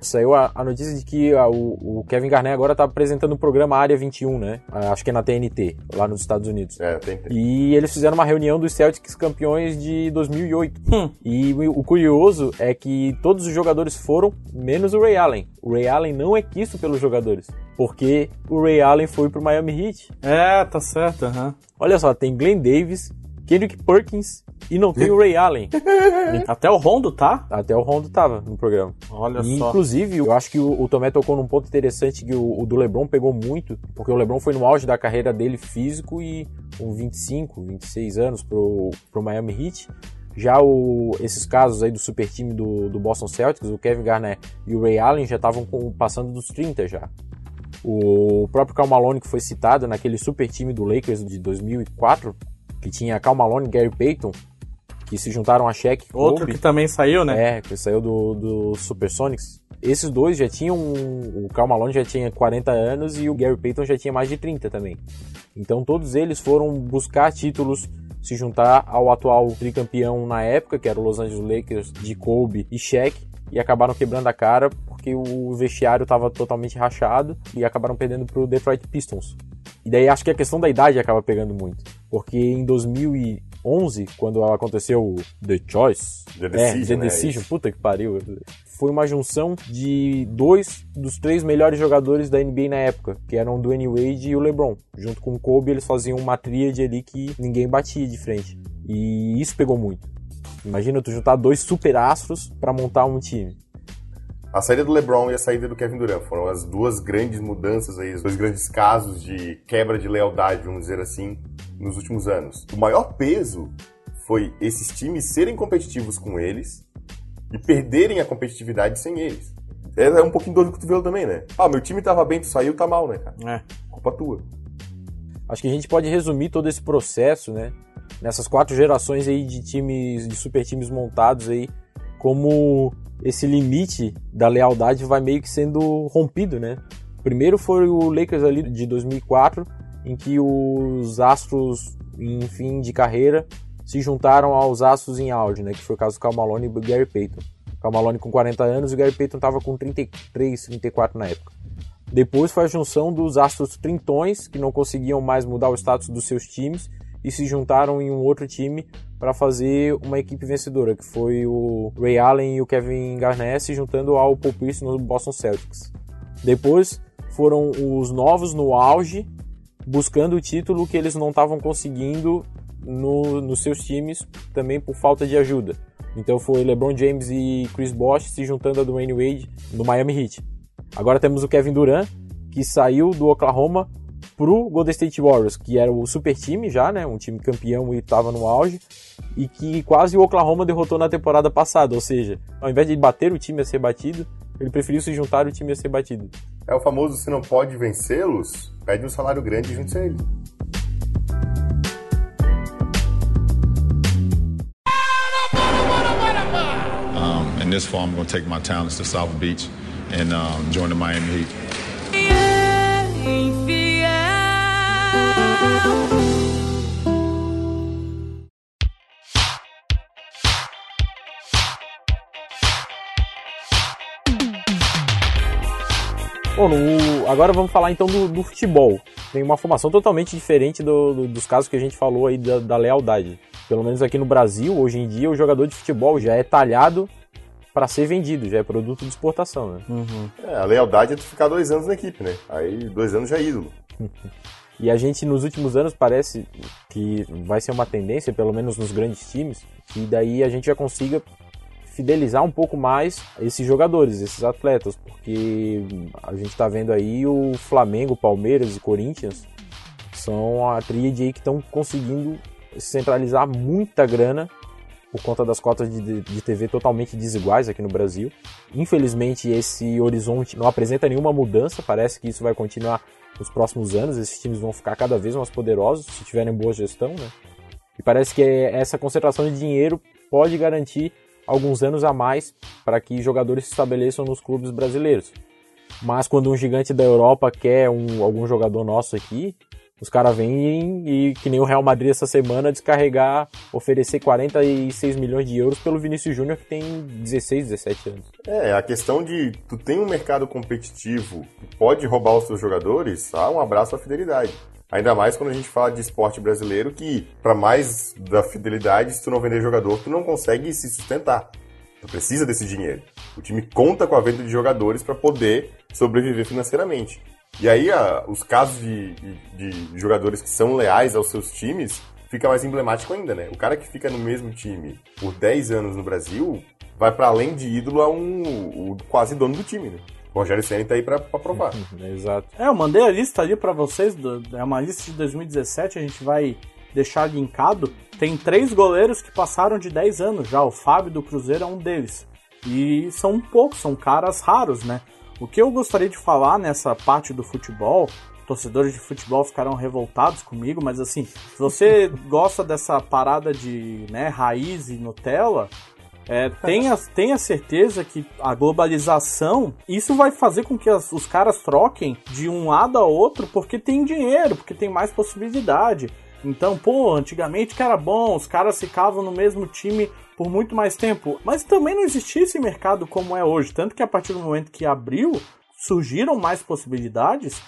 Saiu a, a, notícia de que a, o, o, Kevin Garnett agora tá apresentando o programa Área 21, né? Acho que é na TNT, lá nos Estados Unidos. É, tem. E eles fizeram uma reunião dos Celtics campeões de 2008. Hum. E o curioso é que todos os jogadores foram, menos o Ray Allen. O Ray Allen não é quisto pelos jogadores, porque o Ray Allen foi pro Miami Heat. É, tá certo, aham. Uhum. Olha só, tem Glenn Davis, Kendrick Perkins e não tem o Ray Allen. Até o Rondo tá? Até o Rondo tava no programa. Olha e, só. Inclusive, eu acho que o, o Tomé tocou num ponto interessante que o, o, do LeBron pegou muito, porque o LeBron foi no auge da carreira dele físico e com 25, 26 anos pro, pro Miami Heat. Já o, esses casos aí do super time do, do Boston Celtics, o Kevin Garnett e o Ray Allen já estavam passando dos 30 já. O próprio Karl Malone que foi citado naquele super time do Lakers de 2004, que tinha Cal Malone e Gary Payton, que se juntaram a Shaq. Outro Kobe, que também saiu, né? É, que saiu do, do Supersonics. Esses dois já tinham. O Cal Malone já tinha 40 anos e o Gary Payton já tinha mais de 30 também. Então todos eles foram buscar títulos, se juntar ao atual tricampeão na época, que era o Los Angeles Lakers de Kobe e Shaq, e acabaram quebrando a cara porque o vestiário estava totalmente rachado e acabaram perdendo para o Detroit Pistons. E daí acho que a questão da idade acaba pegando muito. Porque em 2011, quando aconteceu o The Choice, The Decision, é, The né? Decision puta que pariu, foi uma junção de dois dos três melhores jogadores da NBA na época, que eram o Dwayne Wade e o LeBron. Junto com o Kobe, eles faziam uma tríade ali que ninguém batia de frente. E isso pegou muito. Imagina tu juntar dois super astros para montar um time. A saída do LeBron e a saída do Kevin Durant foram as duas grandes mudanças aí, os dois grandes casos de quebra de lealdade, vamos dizer assim, nos últimos anos. O maior peso foi esses times serem competitivos com eles e perderem a competitividade sem eles. É um pouquinho dor do cotovelo também, né? Ah, meu time tava bem, tu saiu, tá mal, né, cara? É. Culpa tua. Acho que a gente pode resumir todo esse processo, né? Nessas quatro gerações aí de times, de super times montados aí, como esse limite da lealdade vai meio que sendo rompido, né? Primeiro foi o Lakers ali de 2004, em que os astros em fim de carreira se juntaram aos astros em auge, né? Que foi o caso do Karl Malone e do Gary Payton. Karl Malone com 40 anos e o Gary Payton estava com 33, 34 na época. Depois foi a junção dos astros trintões, que não conseguiam mais mudar o status dos seus times, e se juntaram em um outro time para fazer uma equipe vencedora, que foi o Ray Allen e o Kevin Garnett se juntando ao Paul Pierce no Boston Celtics. Depois foram os novos no auge, buscando o título que eles não estavam conseguindo no, nos seus times, também por falta de ajuda. Então foi LeBron James e Chris Bosh se juntando a Dwayne Wade no Miami Heat. Agora temos o Kevin Durant, que saiu do Oklahoma pro Golden State Warriors, que era o super time já, né? Um time campeão e estava no auge, e que quase o Oklahoma derrotou na temporada passada. Ou seja, ao invés de bater o time a ser batido, ele preferiu se juntar o time a ser batido. É o famoso se não pode vencê-los, pede um salário grande e junte-se a eles. Um, in this fall, I'm going to take my talents to South Beach and um, join the Miami Heat. Bom, no- agora vamos falar então do, do futebol. Tem uma formação totalmente diferente do- do- dos casos que a gente falou aí da, da lealdade. Pelo menos aqui no Brasil, hoje em dia, o jogador de futebol já é talhado para ser vendido, já é produto de exportação, né? É, a lealdade é tu ficar dois anos na equipe, né? Aí dois anos já é ídolo. E a gente, nos últimos anos, parece que vai ser uma tendência, pelo menos nos grandes times, que daí a gente já consiga fidelizar um pouco mais esses jogadores, esses atletas, porque a gente está vendo aí o Flamengo, Palmeiras e Corinthians são a tríade aí que estão conseguindo centralizar muita grana por conta das cotas de, de TV totalmente desiguais aqui no Brasil. Infelizmente, esse horizonte não apresenta nenhuma mudança, parece que isso vai continuar nos próximos anos, esses times vão ficar cada vez mais poderosos se tiverem boa gestão, né? E parece que essa concentração de dinheiro pode garantir alguns anos a mais para que jogadores se estabeleçam nos clubes brasileiros. Mas quando um gigante da Europa quer um, algum jogador nosso aqui, os caras vêm e, que nem o Real Madrid essa semana, descarregar, oferecer 46 milhões de euros pelo Vinícius Júnior, que tem 16, 17 anos. É, a questão de tu tem um mercado competitivo que pode roubar os seus jogadores, ah, um abraço à fidelidade. Ainda mais quando a gente fala de esporte brasileiro, que para mais da fidelidade, se tu não vender jogador, tu não consegue se sustentar. Tu precisa desse dinheiro. O time conta com a venda de jogadores para poder sobreviver financeiramente. E aí a- os casos de, de- de jogadores que são leais aos seus times fica mais emblemático ainda, né? O cara que fica no mesmo time por 10 anos no Brasil vai para além de ídolo a um o quase dono do time, né? O Rogério Senna tá aí pra, pra provar. Exato. É, eu mandei a lista ali pra vocês, do- é uma lista de 2017, a gente vai deixar linkado. Tem três goleiros que passaram de 10 anos já, o Fábio do Cruzeiro é um deles. E são poucos, são caras raros, né? O que eu gostaria de falar nessa parte do futebol, torcedores de futebol ficarão revoltados comigo, mas assim, se você gosta dessa parada de né, raiz e Nutella, é, tenha, tenha certeza que a globalização, isso vai fazer com que as- os caras troquem de um lado a outro porque tem dinheiro, porque tem mais possibilidade. Então, pô, antigamente que era bom, os caras ficavam no mesmo time por muito mais tempo, mas também não existia esse mercado como é hoje. Tanto que a partir do momento que abriu, surgiram mais possibilidades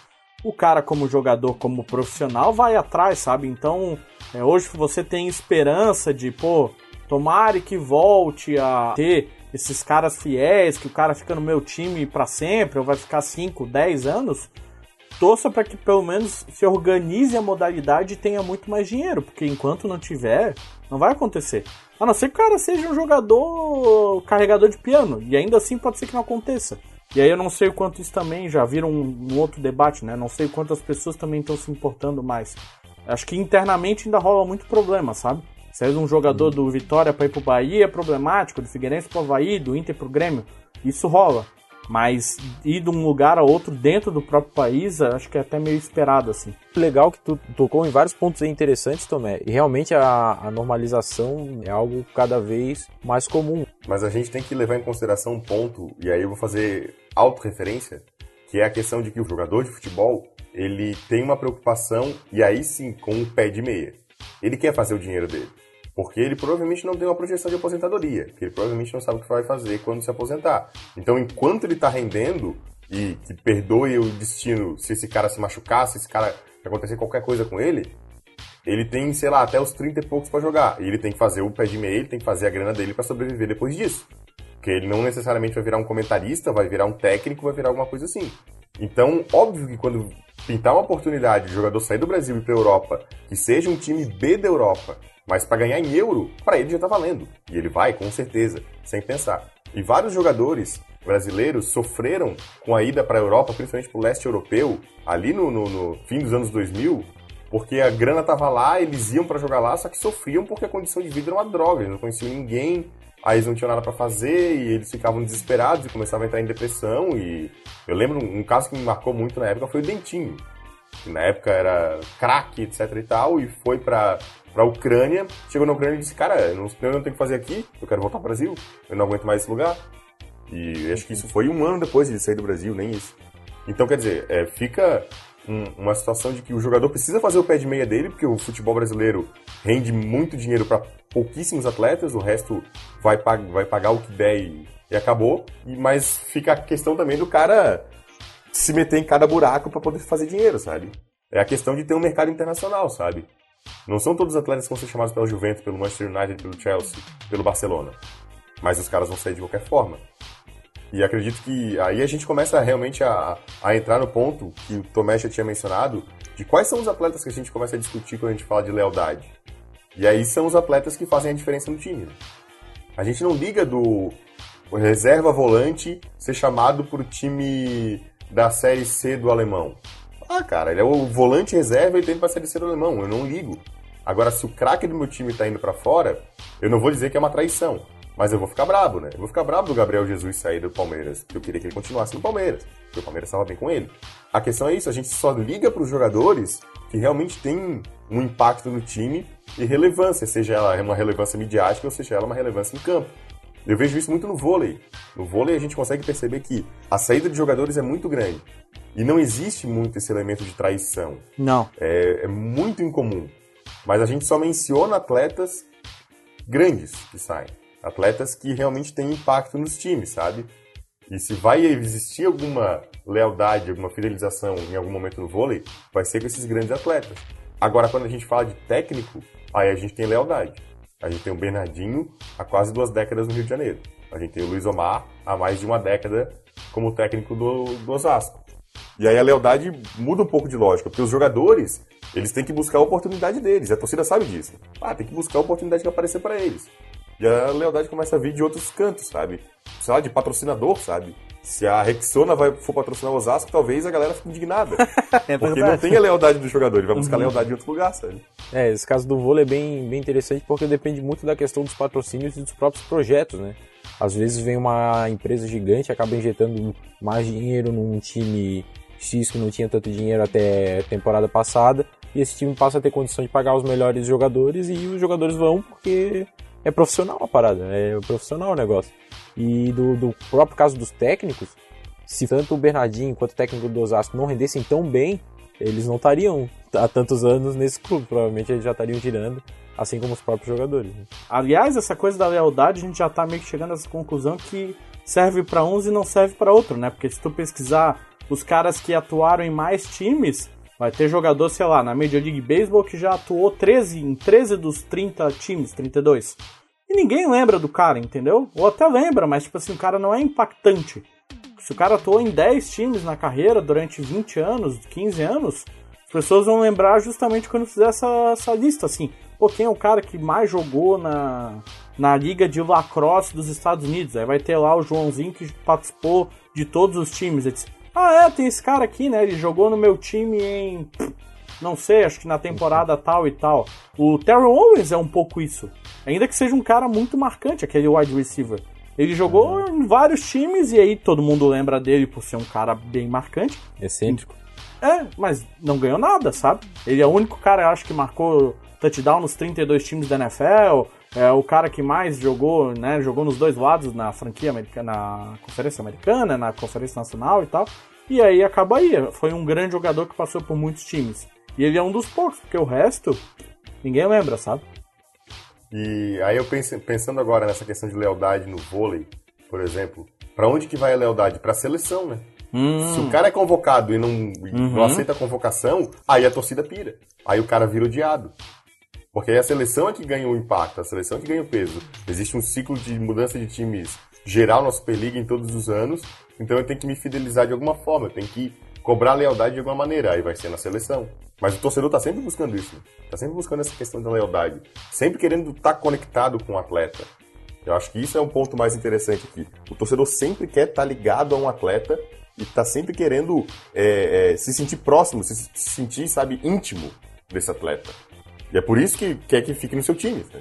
o cara, como jogador, como profissional, vai atrás, sabe? Então, é, hoje você tem esperança de, pô, tomare que volte a ter esses caras fiéis, que o cara fica no meu time para sempre, ou vai ficar 5, 10 anos. Torça para que pelo menos se organize a modalidade e tenha muito mais dinheiro, porque enquanto não tiver, não vai acontecer. A não ser que o cara seja um jogador carregador de piano, e ainda assim pode ser que não aconteça. E aí eu não sei o quanto isso também já vira um, um outro debate, né? Não sei quantas pessoas também estão se importando mais. Acho que internamente ainda rola muito problema, sabe? Sair um jogador do Vitória para ir pro Bahia é problemático, do Figueirense pro Havaí, do Inter pro Grêmio. Isso rola. Mas ir de um lugar a outro dentro do próprio país, acho que é até meio esperado, assim. Legal que tu tocou em vários pontos interessantes, Tomé. E realmente a, a normalização é algo cada vez mais comum. Mas a gente tem que levar em consideração um ponto, e aí eu vou fazer autorreferência, que é a questão de que o jogador de futebol, ele tem uma preocupação, e aí sim, com o pé de meia. Ele quer fazer o dinheiro dele. Porque ele provavelmente não tem uma projeção de aposentadoria, porque ele provavelmente não sabe o que vai fazer quando se aposentar. Então, enquanto ele está rendendo, e que perdoe o destino se esse cara se machucar, se esse cara acontecer qualquer coisa com ele, ele tem, sei lá, até os 30 e poucos para jogar. E ele tem que fazer o pé de meia, ele tem que fazer a grana dele para sobreviver depois disso. Porque ele não necessariamente vai virar um comentarista, vai virar um técnico, vai virar alguma coisa assim. Então, óbvio que quando pintar uma oportunidade de jogador sair do Brasil e ir para Europa, que seja um time B da Europa, mas para ganhar em euro, para ele já tá valendo. E ele vai, com certeza, sem pensar. E vários jogadores brasileiros sofreram com a ida para a Europa, principalmente para o leste europeu, ali no, no, no, fim dos anos 2000, porque a grana tava lá, eles iam para jogar lá, só que sofriam porque a condição de vida era uma droga, eles não conheciam ninguém, aí eles não tinham nada para fazer e eles ficavam desesperados e começavam a entrar em depressão. E eu lembro um, um caso que me marcou muito na época foi o Dentinho, que na época era craque, etc e tal, e foi para pra Ucrânia, chegou na Ucrânia e disse, cara, eu não, eu não tenho o que fazer aqui, eu quero voltar pro Brasil, eu não aguento mais esse lugar. E acho que isso foi um ano depois de sair do Brasil, nem isso. Então, quer dizer, é, fica um, uma situação de que o jogador precisa fazer o pé de meia dele, porque o futebol brasileiro rende muito dinheiro para pouquíssimos atletas, o resto vai, pag vai pagar o que der e, e acabou. E, mas fica a questão também do cara se meter em cada buraco para poder fazer dinheiro, sabe? É a questão de ter um mercado internacional, sabe? Não são todos os atletas que vão ser chamados pela Juventus, pelo Manchester United, pelo Chelsea, pelo Barcelona. Mas os caras vão sair de qualquer forma. E acredito que aí a gente começa realmente a, a entrar no ponto que o Tomé já tinha mencionado, de quais são os atletas que a gente começa a discutir quando a gente fala de lealdade. E aí são os atletas que fazem a diferença no time. Né? A gente não liga do reserva volante ser chamado para o time da Série C do alemão. Ah, cara, ele é o volante reserva e tem para ser do alemão, eu não ligo. Agora, se o craque do meu time tá indo para fora, eu não vou dizer que é uma traição, mas eu vou ficar brabo, né? Eu vou ficar brabo do Gabriel Jesus sair do Palmeiras, eu queria que ele continuasse no Palmeiras, porque o Palmeiras estava bem com ele. A questão é isso, a gente só liga para os jogadores que realmente têm um impacto no time e relevância, seja ela uma relevância midiática ou seja ela uma relevância em campo. Eu vejo isso muito no vôlei. No vôlei a gente consegue perceber que a saída de jogadores é muito grande. E não existe muito esse elemento de traição. Não. É, é muito incomum. Mas a gente só menciona atletas grandes que saem. Atletas que realmente têm impacto nos times, sabe? E se vai existir alguma lealdade, alguma fidelização em algum momento no vôlei, vai ser com esses grandes atletas. Agora, quando a gente fala de técnico, aí a gente tem lealdade. A gente tem o Bernardinho há quase duas décadas no Rio de Janeiro. A gente tem o Luiz Omar há mais de uma década como técnico do, do Osasco. E aí a lealdade muda um pouco de lógica, porque os jogadores, eles têm que buscar a oportunidade deles. A torcida sabe disso. Ah, tem que buscar a oportunidade que aparecer para eles. E a lealdade começa a vir de outros cantos, sabe? Sei lá, de patrocinador, sabe? Se a Rexona vai, for patrocinar o Osasco, talvez a galera fique indignada. é porque não tem a lealdade do jogador, ele vai buscar uhum. lealdade em outro lugar, sabe? É, esse caso do vôlei é bem, bem interessante porque depende muito da questão dos patrocínios e dos próprios projetos, né? Às vezes vem uma empresa gigante acaba injetando mais dinheiro num time X que não tinha tanto dinheiro até temporada passada, e esse time passa a ter condição de pagar os melhores jogadores e os jogadores vão porque é profissional a parada, é profissional o negócio. E do, do próprio caso dos técnicos, se tanto o Bernardinho quanto o técnico do Osasco não rendessem tão bem, eles não estariam há tantos anos nesse clube. Provavelmente eles já estariam tirando, assim como os próprios jogadores. Né? Aliás, essa coisa da lealdade, a gente já está meio que chegando a essa conclusão que serve para uns e não serve para outro, né? Porque se tu pesquisar os caras que atuaram em mais times, vai ter jogador, sei lá, na Major League Baseball que já atuou 13, em 13 dos 30 times, 32. E ninguém lembra do cara, entendeu? Ou até lembra, mas tipo assim, o cara não é impactante. Se o cara atuou em 10 times na carreira durante 20 anos, 15 anos, as pessoas vão lembrar justamente quando fizer essa, essa lista, assim. Pô, quem é o cara que mais jogou na, na Liga de Lacrosse dos Estados Unidos? Aí vai ter lá o Joãozinho que participou de todos os times. Ele disse, ah, é, tem esse cara aqui, né? Ele jogou no meu time em. Não sei, acho que na temporada tal e tal. O Terrell Owens é um pouco isso. Ainda que seja um cara muito marcante, aquele wide receiver. Ele jogou uhum. em vários times e aí todo mundo lembra dele por ser um cara bem marcante. Excêntrico. É, mas não ganhou nada, sabe? Ele é o único cara, acho que marcou touchdown nos 32 times da NFL. É o cara que mais jogou, né? Jogou nos dois lados na franquia americana, na Conferência Americana, na Conferência Nacional e tal. E aí acaba aí. Foi um grande jogador que passou por muitos times. E ele é um dos poucos, porque o resto ninguém lembra, sabe? E aí eu penso, pensando agora nessa questão de lealdade no vôlei, por exemplo, para onde que vai a lealdade? Para a seleção, né? Hum. Se o cara é convocado e não, uhum. não aceita a convocação, aí a torcida pira. Aí o cara vira odiado. Porque aí a seleção é que ganha o impacto, a seleção é que ganha o peso. Existe um ciclo de mudança de times geral na Superliga em todos os anos, então eu tenho que me fidelizar de alguma forma, eu tenho que cobrar lealdade de alguma maneira, aí vai ser na seleção. Mas o torcedor tá sempre buscando isso, né? tá sempre buscando essa questão da lealdade, sempre querendo estar tá conectado com o atleta. Eu acho que isso é um ponto mais interessante aqui. O torcedor sempre quer estar tá ligado a um atleta e tá sempre querendo é, é, se sentir próximo, se, se sentir, sabe, íntimo desse atleta. E é por isso que quer que fique no seu time. Né?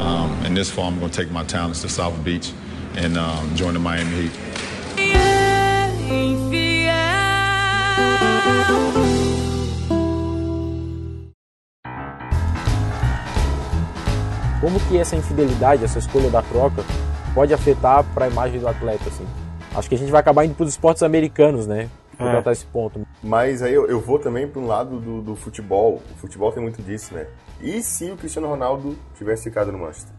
Um, in this fall, I'm going to take my talents to South Beach and um, join the Miami Heat. Como que essa infidelidade, essa escolha da troca, pode afetar para a imagem do atleta, assim? Acho que a gente vai acabar indo para os esportes americanos, né? Pra é. tratar esse ponto. Mas aí eu, eu vou também para um lado do, do, futebol. O futebol tem muito disso, né? E se o Cristiano Ronaldo tivesse ficado no Manchester?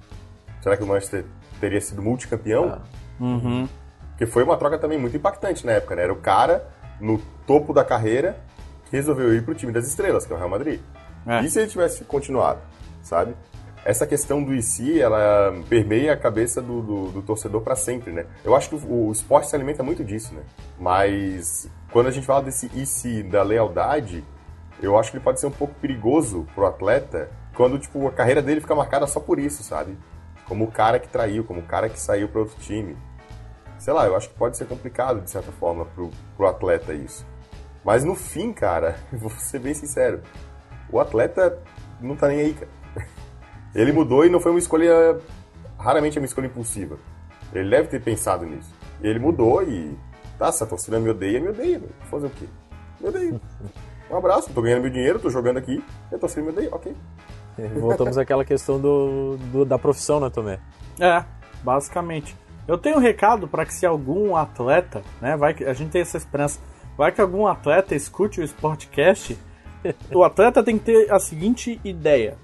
Será que o Manchester teria sido multicampeão? Ah. Uhum. Porque foi uma troca também muito impactante na época, né? Era o cara no topo da carreira que resolveu ir pro time das estrelas, que é o Real Madrid. É. E se ele tivesse continuado, sabe? essa questão do IC, ela permeia a cabeça do, do, do torcedor para sempre, né? Eu acho que o, o, esporte se alimenta muito disso, né? Mas quando a gente fala desse IC da lealdade, eu acho que ele pode ser um pouco perigoso pro atleta quando, tipo, a carreira dele fica marcada só por isso, sabe? Como o cara que traiu, como o cara que saiu para outro time. Sei lá, eu acho que pode ser complicado, de certa forma, pro, pro atleta isso. Mas no fim, cara, vou ser bem sincero, o atleta não tá nem aí, cara. Ele mudou e não foi uma escolha. Raramente é uma escolha impulsiva. Ele deve ter pensado nisso. E ele mudou e. Tá, se a torcida me odeia, me odeia. Vou fazer o quê? Me odeia. Um abraço, tô ganhando meu dinheiro, tô jogando aqui, e a torcida me odeia, ok. Voltamos àquela questão do, do, da profissão, né, Tomé? É, basicamente. Eu tenho um recado para que se algum atleta, né, vai que a gente tem essa esperança, vai que algum atleta escute o Sportcast, o atleta tem que ter a seguinte ideia: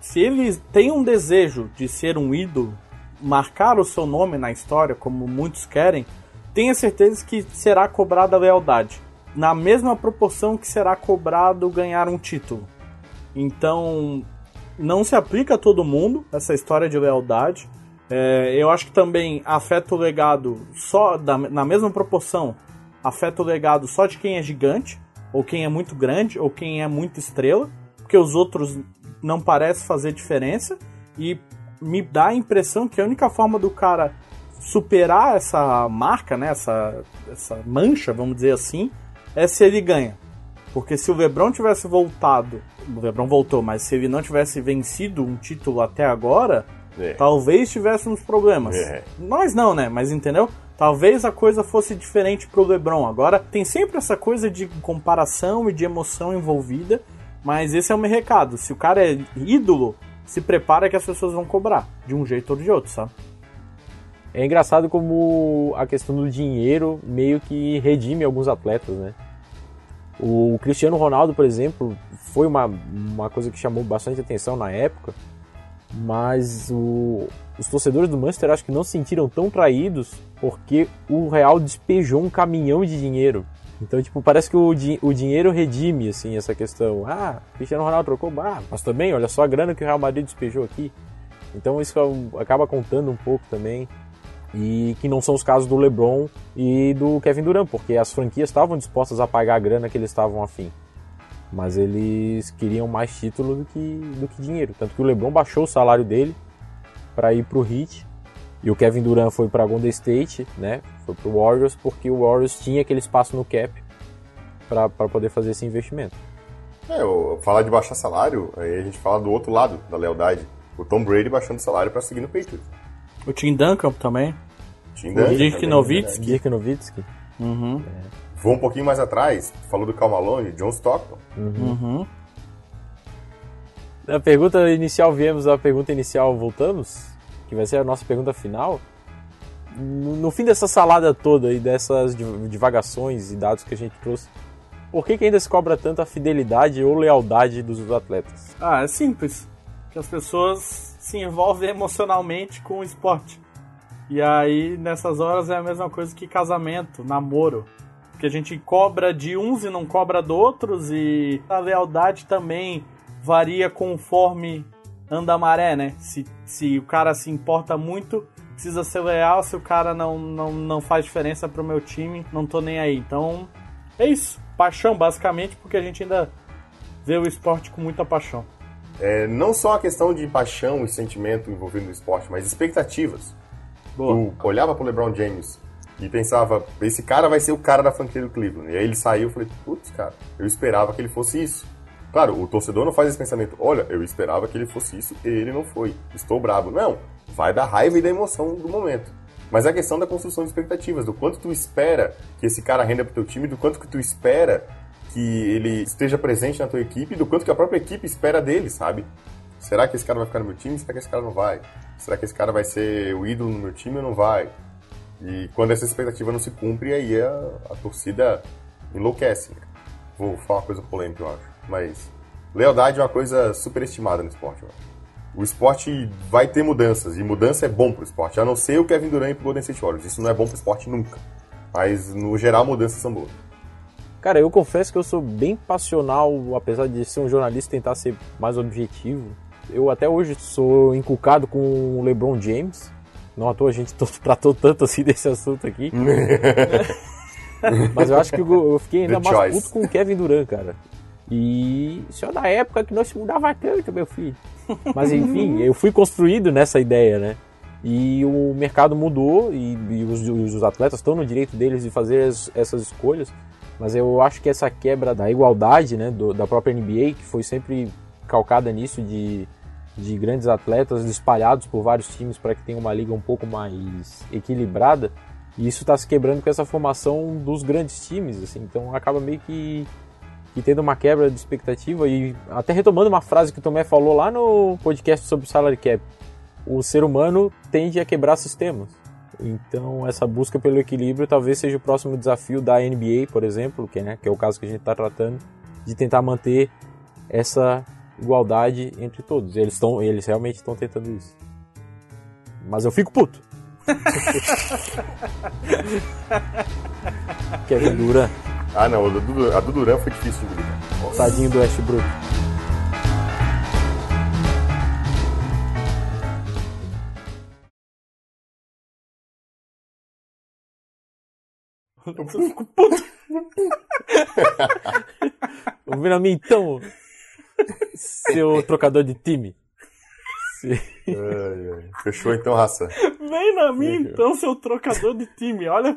se ele tem um desejo de ser um ídolo, marcar o seu nome na história, como muitos querem, tenha certeza que será cobrada a lealdade, na mesma proporção que será cobrado ganhar um título. Então, não se aplica a todo mundo essa história de lealdade. É, eu acho que também afeta o legado só da, na mesma proporção, afeta o legado só de quem é gigante, ou quem é muito grande, ou quem é muito estrela, porque os outros não parece fazer diferença e me dá a impressão que a única forma do cara superar essa marca, né, essa, essa mancha, vamos dizer assim, é se ele ganha. Porque se o LeBron tivesse voltado, o LeBron voltou, mas se ele não tivesse vencido um título até agora, é. talvez tivéssemos problemas. É. Nós não, né? Mas entendeu? Talvez a coisa fosse diferente pro LeBron. Agora tem sempre essa coisa de comparação e de emoção envolvida mas esse é o meu recado. Se o cara é ídolo, se prepara que as pessoas vão cobrar, de um jeito ou de outro, sabe? É engraçado como a questão do dinheiro meio que redime alguns atletas, né? O Cristiano Ronaldo, por exemplo, foi uma, uma coisa que chamou bastante atenção na época, mas o, os torcedores do Manchester acho que não se sentiram tão traídos porque o Real despejou um caminhão de dinheiro. Então, tipo, parece que o, di o dinheiro redime, assim, essa questão. Ah, Cristiano Ronaldo trocou, bah, mas também, olha só a grana que o Real Madrid despejou aqui. Então isso acaba contando um pouco também. E que não são os casos do LeBron e do Kevin Durant, porque as franquias estavam dispostas a pagar a grana que eles estavam afim. Mas eles queriam mais título do que, do que dinheiro. Tanto que o LeBron baixou o salário dele para ir pro Heat e o Kevin Durant foi para Golden State, né? Foi pro Warriors porque o Warriors tinha aquele espaço no cap para poder fazer esse investimento. É, eu, falar de baixar salário, aí a gente fala do outro lado da lealdade. O Tom Brady baixando salário para seguir no Patriots. O Tim Duncan também. Tim Duncan. O Dirk Nowitzki. Dirk Nowitzki. Uhum. É. Vou um pouquinho mais atrás, falou do Cal Malone, John Stockton. Uhum. uhum. Da pergunta inicial, viemos à pergunta inicial, voltamos? Que vai ser a nossa pergunta final. No, no fim dessa salada toda e dessas divagações e dados que a gente trouxe, por que, que ainda se cobra tanto a fidelidade ou lealdade dos atletas? Ah, é simples. Que as pessoas se envolvem emocionalmente com o esporte. E aí, nessas horas, é a mesma coisa que casamento, namoro que a gente cobra de uns e não cobra de outros, e a lealdade também varia conforme anda a maré, né? Se, se o cara se importa muito, precisa ser leal, se o cara não, não, não faz diferença pro meu time, não tô nem aí. Então, é isso. Paixão, basicamente, porque a gente ainda vê o esporte com muita paixão. É, não só a questão de paixão e sentimento envolvendo o esporte, mas expectativas. Boa. Tu olhava pro LeBron James e pensava, esse cara vai ser o cara da franquia do Cleveland. E aí ele saiu e falei, putz, cara, eu esperava que ele fosse isso. Claro, o torcedor não faz esse pensamento, olha, eu esperava que ele fosse isso e ele não foi. Estou bravo. Não, vai da raiva e da emoção do momento. Mas é a questão da construção de expectativas, do quanto tu espera que esse cara renda pro teu time, do quanto que tu espera que ele esteja presente na tua equipe, do quanto que a própria equipe espera dele, sabe? Será que esse cara vai ficar no meu time? Será que esse cara não vai? Será que esse cara vai ser o ídolo no meu time ou não vai? E quando essa expectativa não se cumpre, aí a, a torcida enlouquece. Né? Vou falar uma coisa polêmica, eu acho. Mas lealdade é uma coisa superestimada no esporte. O esporte vai ter mudanças, e mudança é bom pro esporte. A não ser o Kevin Durant e pro Golden State Warriors. Isso não é bom pro esporte nunca. Mas, no geral, mudanças são boas. Cara, eu confesso que eu sou bem passional, apesar de ser um jornalista tentar ser mais objetivo. Eu até hoje sou inculcado com o LeBron James. Não à toa a gente tratou tanto assim desse assunto aqui. Mas eu acho que eu fiquei ainda The mais choice. puto com o Kevin Durant, cara. E isso é da época que não se mudava tanto, meu filho. Mas enfim, eu fui construído nessa ideia, né? E o mercado mudou e, e os, os, atletas estão no direito deles de fazer as, essas escolhas. Mas eu acho que essa quebra da igualdade, né, do, da própria NBA, que foi sempre calcada nisso de de grandes atletas espalhados por vários times para que tenha uma liga um pouco mais equilibrada. E isso está se quebrando com essa formação dos grandes times, assim. Então acaba meio que, que tendo uma quebra de expectativa e até retomando uma frase que o Tomé falou lá no podcast sobre o salary cap. O ser humano tende a quebrar sistemas. Então essa busca pelo equilíbrio talvez seja o próximo desafio da NBA, por exemplo, que, né, que é o caso que a gente está tratando, de tentar manter essa igualdade entre todos. Eles estão, eles realmente estão tentando isso. Mas eu fico puto. Kevin Durant. Ah não, a do, a do Duran foi difícil de. Tadinho do Westbrook. Eu fico puto. A mim então. Seu trocador de time. Ai, ai. Fechou então, raça. Vem na minha então, seu trocador de time. Olha.